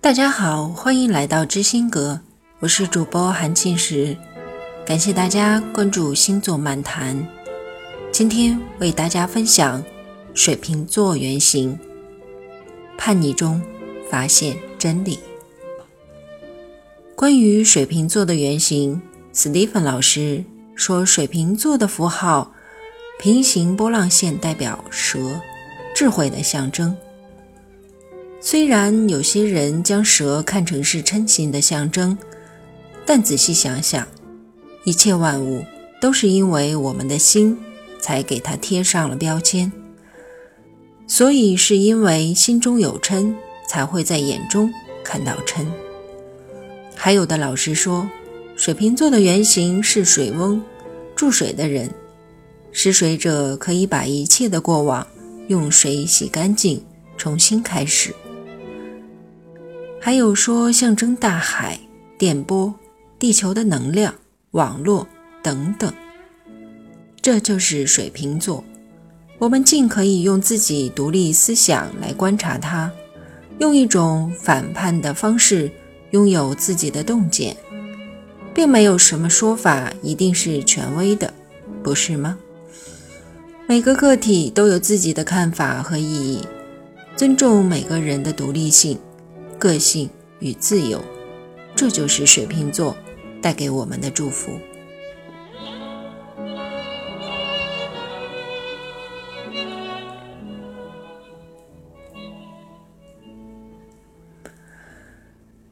大家好，欢迎来到知心阁，我是主播韩庆石，感谢大家关注星座漫谈。今天为大家分享水瓶座原型，叛逆中发现真理。关于水瓶座的原型，斯蒂芬老师说，水瓶座的符号平行波浪线代表蛇，智慧的象征。虽然有些人将蛇看成是嗔心的象征，但仔细想想，一切万物都是因为我们的心才给它贴上了标签。所以是因为心中有嗔，才会在眼中看到嗔。还有的老师说，水瓶座的原型是水翁，注水的人，施水者可以把一切的过往用水洗干净，重新开始。还有说象征大海、电波、地球的能量、网络等等，这就是水瓶座。我们尽可以用自己独立思想来观察它，用一种反叛的方式拥有自己的洞见，并没有什么说法一定是权威的，不是吗？每个个体都有自己的看法和意义，尊重每个人的独立性。个性与自由，这就是水瓶座带给我们的祝福。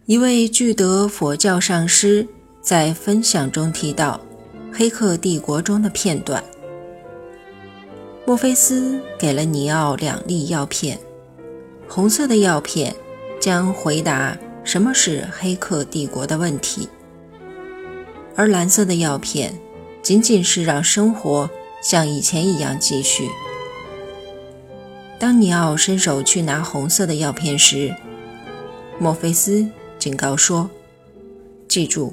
一位具德佛教上师在分享中提到《黑客帝国》中的片段：墨菲斯给了尼奥两粒药片，红色的药片。将回答什么是黑客帝国的问题，而蓝色的药片仅仅是让生活像以前一样继续。当尼奥伸手去拿红色的药片时，墨菲斯警告说：“记住，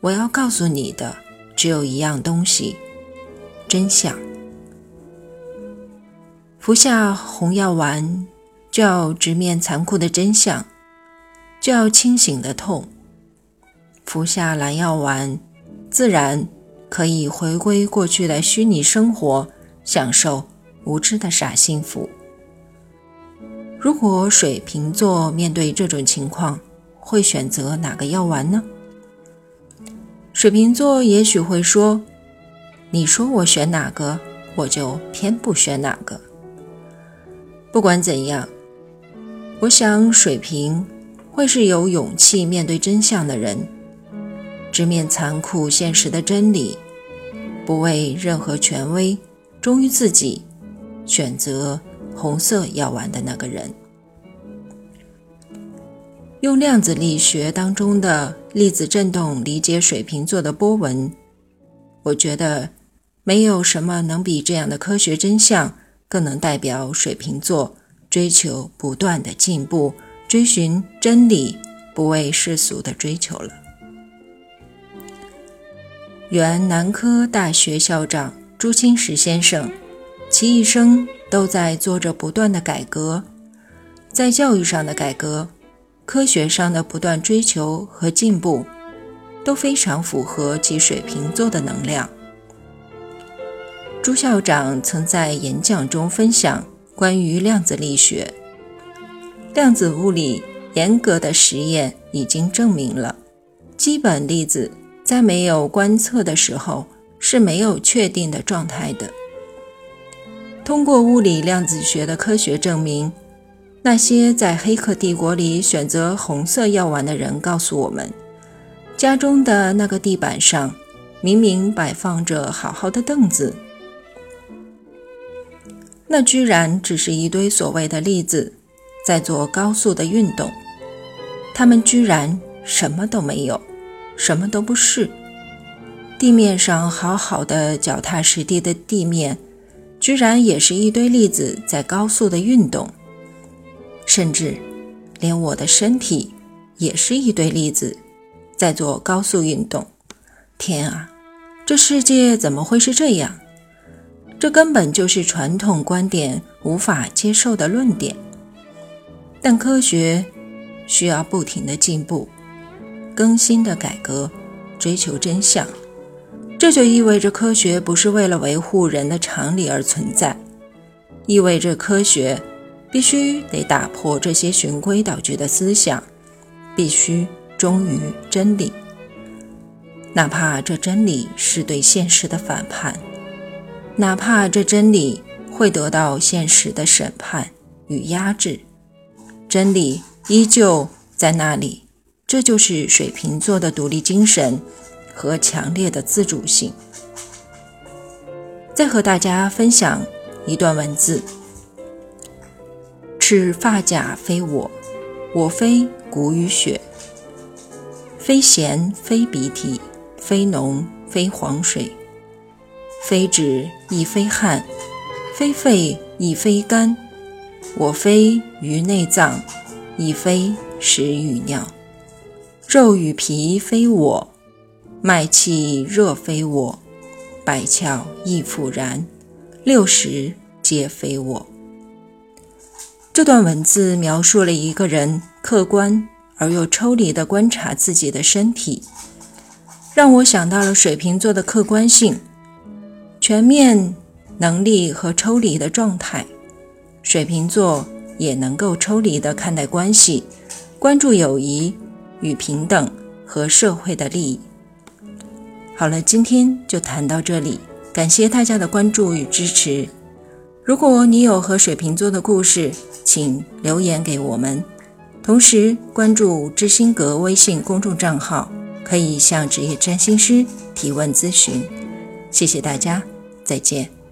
我要告诉你的只有一样东西——真相。服下红药丸。”就要直面残酷的真相，就要清醒的痛。服下蓝药丸，自然可以回归过去的虚拟生活，享受无知的傻幸福。如果水瓶座面对这种情况，会选择哪个药丸呢？水瓶座也许会说：“你说我选哪个，我就偏不选哪个。”不管怎样。我想，水瓶会是有勇气面对真相的人，直面残酷现实的真理，不为任何权威，忠于自己，选择红色药丸的那个人。用量子力学当中的粒子振动理解水瓶座的波纹，我觉得没有什么能比这样的科学真相更能代表水瓶座。追求不断的进步，追寻真理，不为世俗的追求了。原南科大学校长朱清时先生，其一生都在做着不断的改革，在教育上的改革，科学上的不断追求和进步，都非常符合其水瓶座的能量。朱校长曾在演讲中分享。关于量子力学，量子物理严格的实验已经证明了，基本粒子在没有观测的时候是没有确定的状态的。通过物理量子学的科学证明，那些在黑客帝国里选择红色药丸的人告诉我们，家中的那个地板上明明摆放着好好的凳子。那居然只是一堆所谓的粒子在做高速的运动，它们居然什么都没有，什么都不是。地面上好好的脚踏实地的地面，居然也是一堆粒子在高速的运动，甚至连我的身体也是一堆粒子在做高速运动。天啊，这世界怎么会是这样？这根本就是传统观点无法接受的论点，但科学需要不停的进步、更新的改革、追求真相。这就意味着科学不是为了维护人的常理而存在，意味着科学必须得打破这些循规蹈矩的思想，必须忠于真理，哪怕这真理是对现实的反叛，哪怕这真理会得到现实的审判与压制，真理依旧在那里。这就是水瓶座的独立精神。和强烈的自主性。再和大家分享一段文字：赤发甲非我，我非骨与血；非涎非鼻涕，非浓非黄水；非止亦非汗，非肺亦非肝；我非鱼内脏，亦非食与尿；肉与皮非我。脉气热非我，百窍亦复然，六十皆非我。这段文字描述了一个人客观而又抽离地观察自己的身体，让我想到了水瓶座的客观性、全面能力和抽离的状态。水瓶座也能够抽离地看待关系，关注友谊与平等和社会的利益。好了，今天就谈到这里，感谢大家的关注与支持。如果你有和水瓶座的故事，请留言给我们，同时关注知心阁微信公众账号，可以向职业占星师提问咨询。谢谢大家，再见。